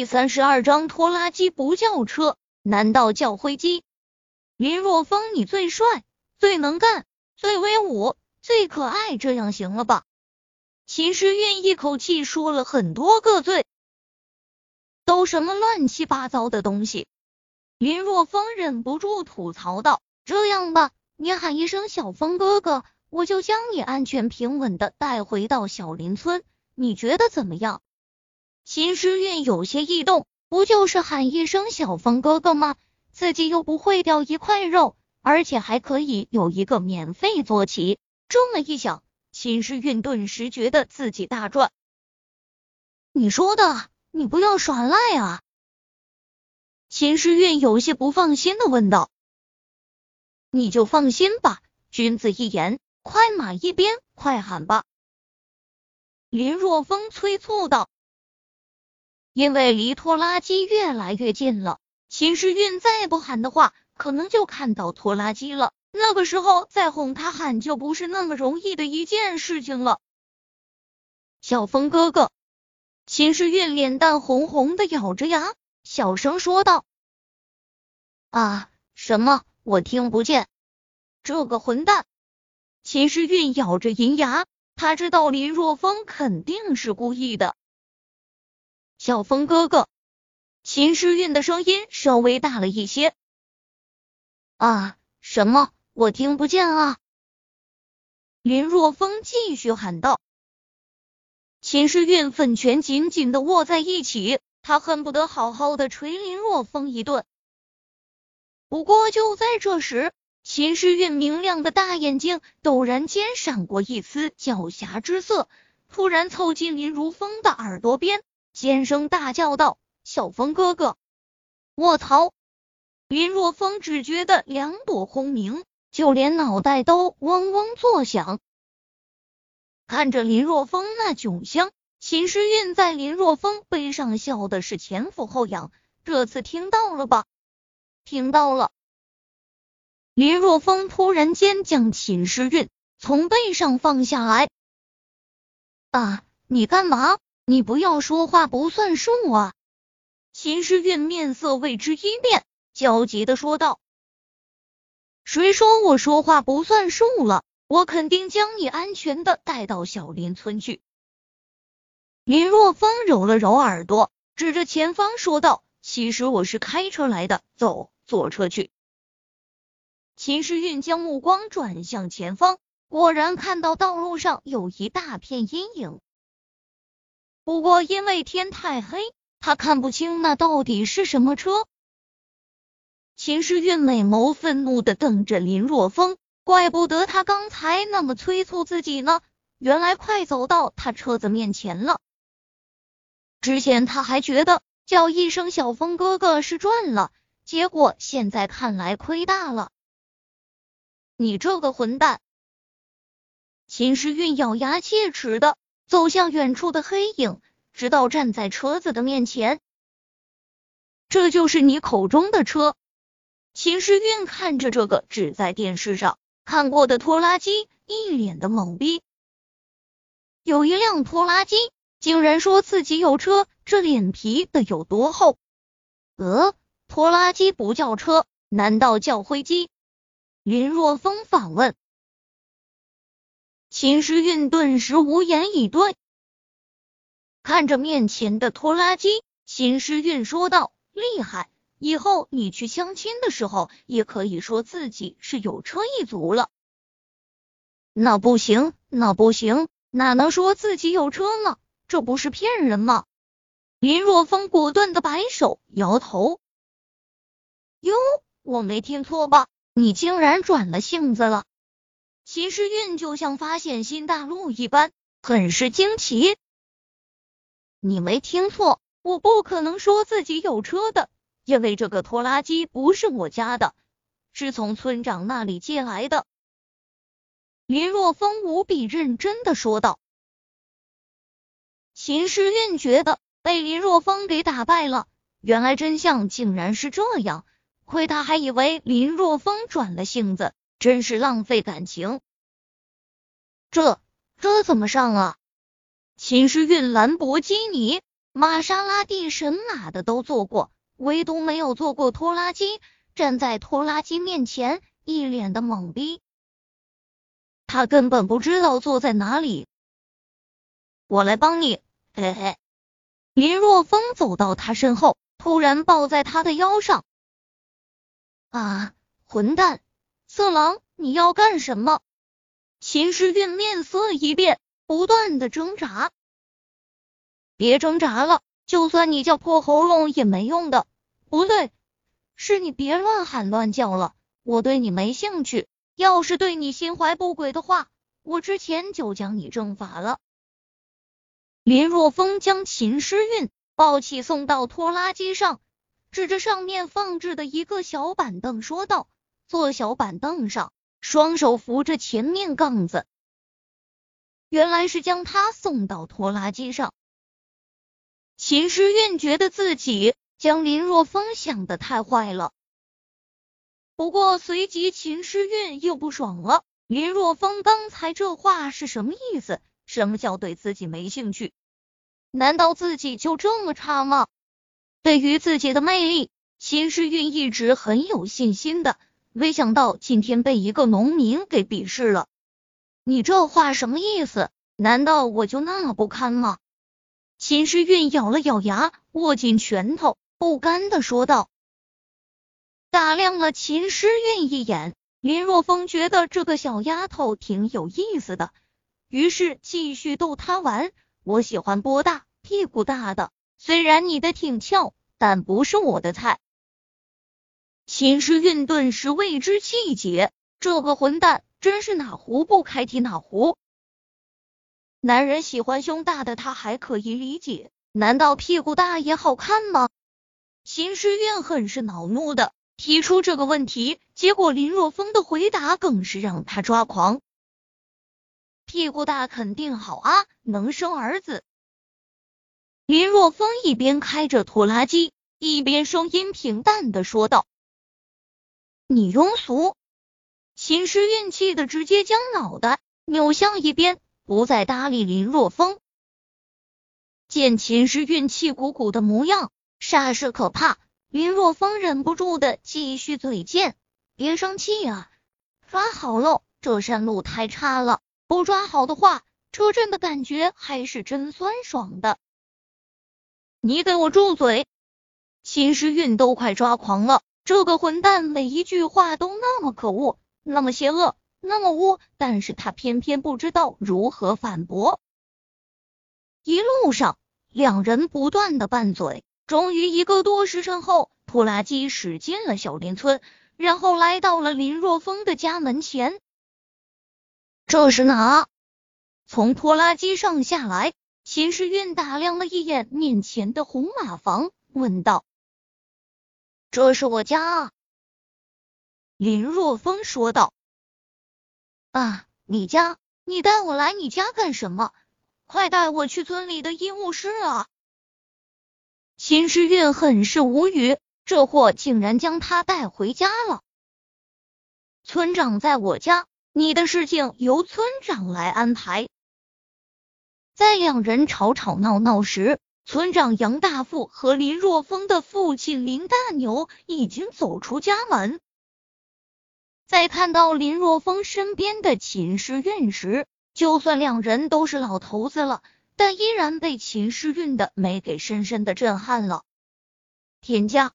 第三十二章拖拉机不叫车，难道叫灰机？林若风，你最帅，最能干，最威武，最可爱，这样行了吧？秦时运一口气说了很多个最，都什么乱七八糟的东西？林若风忍不住吐槽道：“这样吧，你喊一声小风哥哥，我就将你安全平稳的带回到小林村，你觉得怎么样？”秦时运有些异动，不就是喊一声小风哥哥吗？自己又不会掉一块肉，而且还可以有一个免费坐骑。这么一想，秦时运顿时觉得自己大赚。你说的，你不要耍赖啊！秦时运有些不放心的问道。你就放心吧，君子一言，快马一鞭，快喊吧！林若风催促道。因为离拖拉机越来越近了，秦时运再不喊的话，可能就看到拖拉机了。那个时候再哄他喊，就不是那么容易的一件事情了。小风哥哥，秦时运脸蛋红红的，咬着牙，小声说道：“啊，什么？我听不见。”这个混蛋！秦时运咬着银牙，他知道林若风肯定是故意的。小风哥哥，秦诗韵的声音稍微大了一些。啊，什么？我听不见啊！林若风继续喊道。秦时运粉拳紧紧的握在一起，他恨不得好好的捶林若风一顿。不过就在这时，秦时韵明亮的大眼睛陡然间闪过一丝狡黠之色，突然凑近林如风的耳朵边。尖声大叫道：“小风哥哥！”卧槽！林若风只觉得两朵轰鸣，就连脑袋都嗡嗡作响。看着林若风那窘相，秦时运在林若风背上笑的是前俯后仰。这次听到了吧？听到了。林若风突然间将秦时运从背上放下来。啊！你干嘛？你不要说话不算数啊！秦时运面色为之一变，焦急的说道：“谁说我说话不算数了？我肯定将你安全的带到小林村去。”林若风揉了揉耳朵，指着前方说道：“其实我是开车来的，走，坐车去。”秦时运将目光转向前方，果然看到道路上有一大片阴影。不过因为天太黑，他看不清那到底是什么车。秦时运美眸愤怒的瞪着林若风，怪不得他刚才那么催促自己呢，原来快走到他车子面前了。之前他还觉得叫一声小风哥哥是赚了，结果现在看来亏大了。你这个混蛋！秦时运咬牙切齿的。走向远处的黑影，直到站在车子的面前。这就是你口中的车？秦时运看着这个只在电视上看过的拖拉机，一脸的懵逼。有一辆拖拉机，竟然说自己有车，这脸皮得有多厚？呃，拖拉机不叫车，难道叫灰机？林若风反问。秦时运顿时无言以对，看着面前的拖拉机，秦时运说道：“厉害，以后你去相亲的时候，也可以说自己是有车一族了。”那不行，那不行，哪能说自己有车呢？这不是骗人吗？林若风果断的摆手，摇头：“哟，我没听错吧？你竟然转了性子了？”秦时运就像发现新大陆一般，很是惊奇。你没听错，我不可能说自己有车的，因为这个拖拉机不是我家的，是从村长那里借来的。林若风无比认真的说道。秦时运觉得被林若风给打败了，原来真相竟然是这样，亏他还以为林若风转了性子。真是浪费感情，这这怎么上啊？秦时运兰博基尼玛莎拉蒂神马的都坐过，唯独没有坐过拖拉机。站在拖拉机面前，一脸的懵逼。他根本不知道坐在哪里。我来帮你，嘿嘿。林若风走到他身后，突然抱在他的腰上。啊，混蛋，色狼，你要干什么？秦时运面色一变，不断的挣扎。别挣扎了，就算你叫破喉咙也没用的。不对。是你别乱喊乱叫了，我对你没兴趣。要是对你心怀不轨的话，我之前就将你正法了。林若风将秦诗韵抱起送到拖拉机上，指着上面放置的一个小板凳说道：“坐小板凳上，双手扶着前面杠子。”原来是将他送到拖拉机上。秦诗韵觉得自己。将林若风想的太坏了，不过随即秦诗韵又不爽了。林若风刚才这话是什么意思？什么叫对自己没兴趣？难道自己就这么差吗？对于自己的魅力，秦诗韵一直很有信心的，没想到今天被一个农民给鄙视了。你这话什么意思？难道我就那么不堪吗？秦诗韵咬了咬牙，握紧拳头。不甘的说道，打量了秦诗韵一眼，林若风觉得这个小丫头挺有意思的，于是继续逗她玩。我喜欢波大、屁股大的，虽然你的挺翘，但不是我的菜。秦诗韵顿时为之气结，这个混蛋真是哪壶不开提哪壶。男人喜欢胸大的，他还可以理解，难道屁股大也好看吗？秦诗韵很是恼怒的提出这个问题，结果林若风的回答更是让他抓狂。屁股大肯定好啊，能生儿子。林若风一边开着拖拉机，一边声音平淡的说道：“你庸俗！”秦诗韵气的直接将脑袋扭向一边，不再搭理林若风。见秦诗韵气鼓鼓的模样。煞是可怕，林若风忍不住的继续嘴贱：“别生气啊，抓好喽！这山路太差了，不抓好的话，车震的感觉还是真酸爽的。”你给我住嘴！秦时运都快抓狂了，这个混蛋每一句话都那么可恶，那么邪恶，那么污，但是他偏偏不知道如何反驳。一路上，两人不断的拌嘴。终于一个多时辰后，拖拉机驶进了小林村，然后来到了林若风的家门前。这是哪？从拖拉机上下来，秦时运打量了一眼面前的红马房，问道：“这是我家。”林若风说道：“啊，你家？你带我来你家干什么？快带我去村里的医务室啊！”秦时运很是无语，这货竟然将他带回家了。村长在我家，你的事情由村长来安排。在两人吵吵闹闹时，村长杨大富和林若风的父亲林大牛已经走出家门。在看到林若风身边的秦诗韵时，就算两人都是老头子了。但依然被秦诗韵的美给深深的震撼了。田家